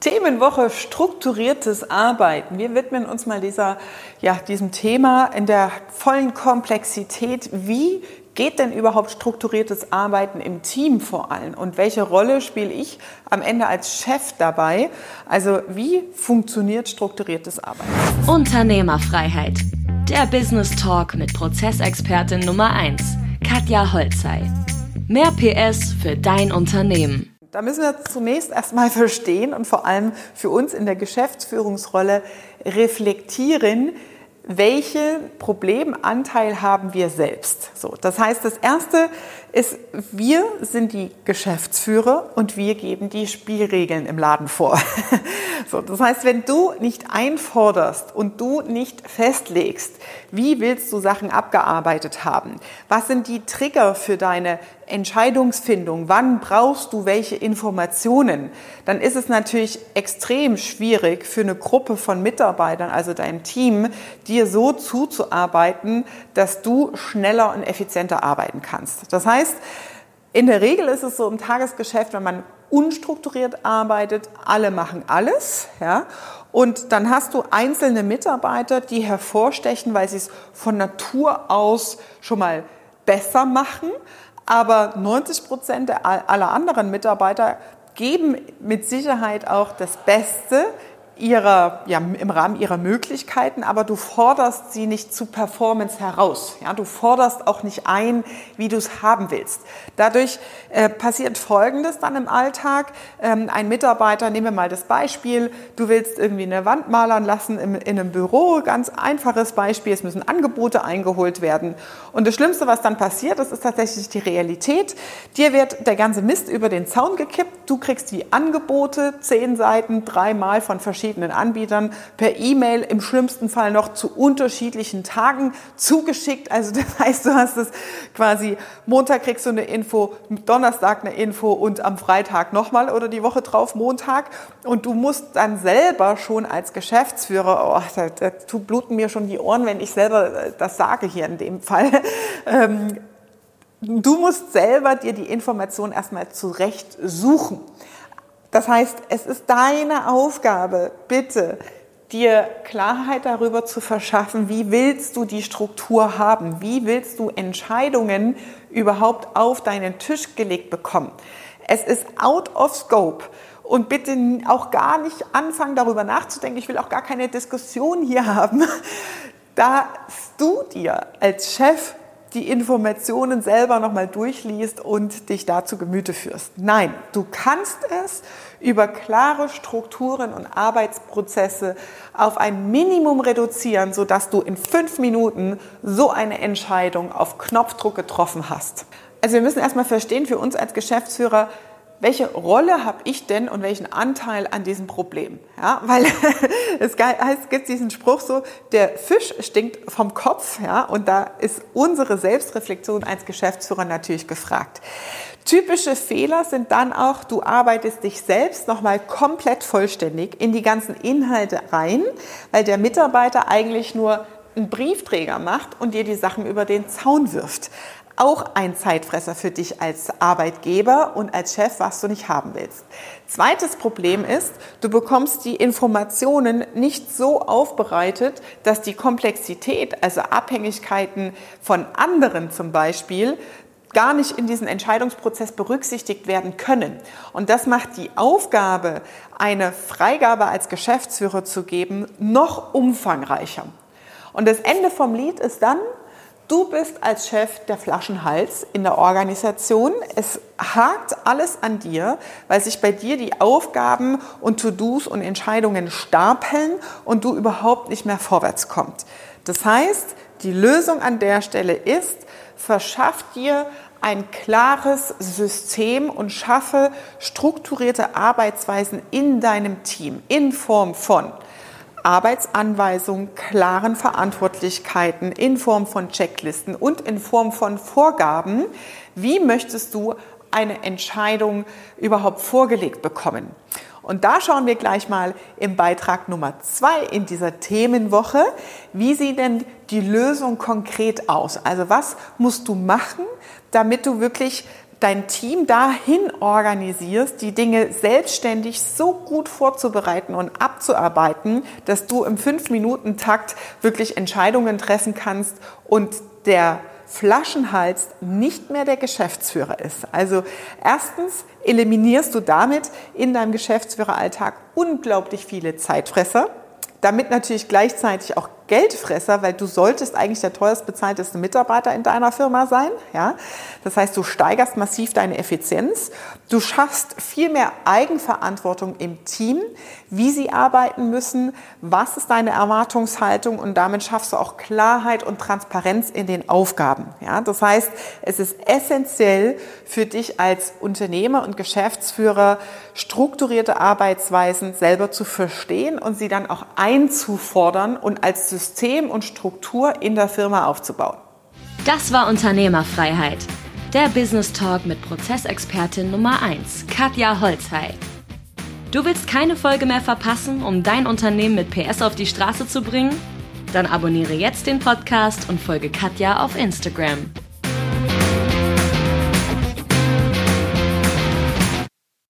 Themenwoche strukturiertes Arbeiten. Wir widmen uns mal dieser, ja, diesem Thema in der vollen Komplexität. Wie geht denn überhaupt strukturiertes Arbeiten im Team vor allem? Und welche Rolle spiele ich am Ende als Chef dabei? Also wie funktioniert strukturiertes Arbeiten? Unternehmerfreiheit. Der Business Talk mit Prozessexpertin Nummer 1, Katja Holzei. Mehr PS für dein Unternehmen. Da müssen wir zunächst erstmal verstehen und vor allem für uns in der Geschäftsführungsrolle reflektieren, welchen Problemanteil haben wir selbst. So, das heißt, das erste ist, wir sind die Geschäftsführer und wir geben die Spielregeln im Laden vor. So, das heißt, wenn du nicht einforderst und du nicht festlegst, wie willst du Sachen abgearbeitet haben? Was sind die Trigger für deine Entscheidungsfindung? Wann brauchst du welche Informationen? Dann ist es natürlich extrem schwierig für eine Gruppe von Mitarbeitern, also dein Team, dir so zuzuarbeiten, dass du schneller und effizienter arbeiten kannst. Das heißt, in der Regel ist es so im Tagesgeschäft, wenn man unstrukturiert arbeitet, alle machen alles, ja. Und dann hast du einzelne Mitarbeiter, die hervorstechen, weil sie es von Natur aus schon mal besser machen. Aber 90 Prozent aller anderen Mitarbeiter geben mit Sicherheit auch das Beste ihrer, ja, im Rahmen ihrer Möglichkeiten, aber du forderst sie nicht zu Performance heraus. Ja, du forderst auch nicht ein, wie du es haben willst. Dadurch äh, passiert Folgendes dann im Alltag. Ähm, ein Mitarbeiter, nehmen wir mal das Beispiel, du willst irgendwie eine Wand malern lassen im, in einem Büro, ganz einfaches Beispiel, es müssen Angebote eingeholt werden. Und das Schlimmste, was dann passiert, das ist tatsächlich die Realität. Dir wird der ganze Mist über den Zaun gekippt, du kriegst die Angebote, zehn Seiten, dreimal von verschiedenen verschiedenen Anbietern per E-Mail im schlimmsten Fall noch zu unterschiedlichen Tagen zugeschickt. Also das heißt, du hast es quasi Montag kriegst du eine Info, Donnerstag eine Info und am Freitag nochmal oder die Woche drauf Montag. Und du musst dann selber schon als Geschäftsführer, oh, da, da bluten mir schon die Ohren, wenn ich selber äh, das sage hier in dem Fall. Ähm, Du musst selber dir die Information erstmal zurecht suchen. Das heißt, es ist deine Aufgabe, bitte, dir Klarheit darüber zu verschaffen, wie willst du die Struktur haben, wie willst du Entscheidungen überhaupt auf deinen Tisch gelegt bekommen. Es ist out of scope. Und bitte auch gar nicht anfangen, darüber nachzudenken. Ich will auch gar keine Diskussion hier haben, dass du dir als Chef die Informationen selber nochmal durchliest und dich dazu Gemüte führst. Nein, du kannst es über klare Strukturen und Arbeitsprozesse auf ein Minimum reduzieren, sodass du in fünf Minuten so eine Entscheidung auf Knopfdruck getroffen hast. Also wir müssen erstmal verstehen, für uns als Geschäftsführer, welche Rolle habe ich denn und welchen Anteil an diesem Problem? Ja, weil es gibt diesen Spruch so, der Fisch stinkt vom Kopf, ja, und da ist unsere Selbstreflexion als Geschäftsführer natürlich gefragt. Typische Fehler sind dann auch, du arbeitest dich selbst nochmal komplett vollständig in die ganzen Inhalte rein, weil der Mitarbeiter eigentlich nur einen Briefträger macht und dir die Sachen über den Zaun wirft auch ein Zeitfresser für dich als Arbeitgeber und als Chef, was du nicht haben willst. Zweites Problem ist, du bekommst die Informationen nicht so aufbereitet, dass die Komplexität, also Abhängigkeiten von anderen zum Beispiel, gar nicht in diesen Entscheidungsprozess berücksichtigt werden können. Und das macht die Aufgabe, eine Freigabe als Geschäftsführer zu geben, noch umfangreicher. Und das Ende vom Lied ist dann, Du bist als Chef der Flaschenhals in der Organisation. Es hakt alles an dir, weil sich bei dir die Aufgaben und To-Dos und Entscheidungen stapeln und du überhaupt nicht mehr vorwärts kommst. Das heißt, die Lösung an der Stelle ist, verschaff dir ein klares System und schaffe strukturierte Arbeitsweisen in deinem Team in Form von Arbeitsanweisungen, klaren Verantwortlichkeiten in Form von Checklisten und in Form von Vorgaben, wie möchtest du eine Entscheidung überhaupt vorgelegt bekommen. Und da schauen wir gleich mal im Beitrag Nummer zwei in dieser Themenwoche, wie sieht denn die Lösung konkret aus? Also was musst du machen, damit du wirklich dein Team dahin organisierst, die Dinge selbstständig so gut vorzubereiten und abzuarbeiten, dass du im 5-Minuten-Takt wirklich Entscheidungen treffen kannst und der Flaschenhals nicht mehr der Geschäftsführer ist. Also erstens eliminierst du damit in deinem Geschäftsführeralltag unglaublich viele Zeitfresser, damit natürlich gleichzeitig auch Geldfresser, weil du solltest eigentlich der teuerst bezahlteste Mitarbeiter in deiner Firma sein. Ja? Das heißt, du steigerst massiv deine Effizienz. Du schaffst viel mehr Eigenverantwortung im Team, wie sie arbeiten müssen, was ist deine Erwartungshaltung und damit schaffst du auch Klarheit und Transparenz in den Aufgaben. Ja? Das heißt, es ist essentiell für dich als Unternehmer und Geschäftsführer, strukturierte Arbeitsweisen selber zu verstehen und sie dann auch einzufordern und als System und Struktur in der Firma aufzubauen. Das war Unternehmerfreiheit. Der Business Talk mit Prozessexpertin Nummer 1, Katja Holzhey. Du willst keine Folge mehr verpassen, um dein Unternehmen mit PS auf die Straße zu bringen? Dann abonniere jetzt den Podcast und folge Katja auf Instagram.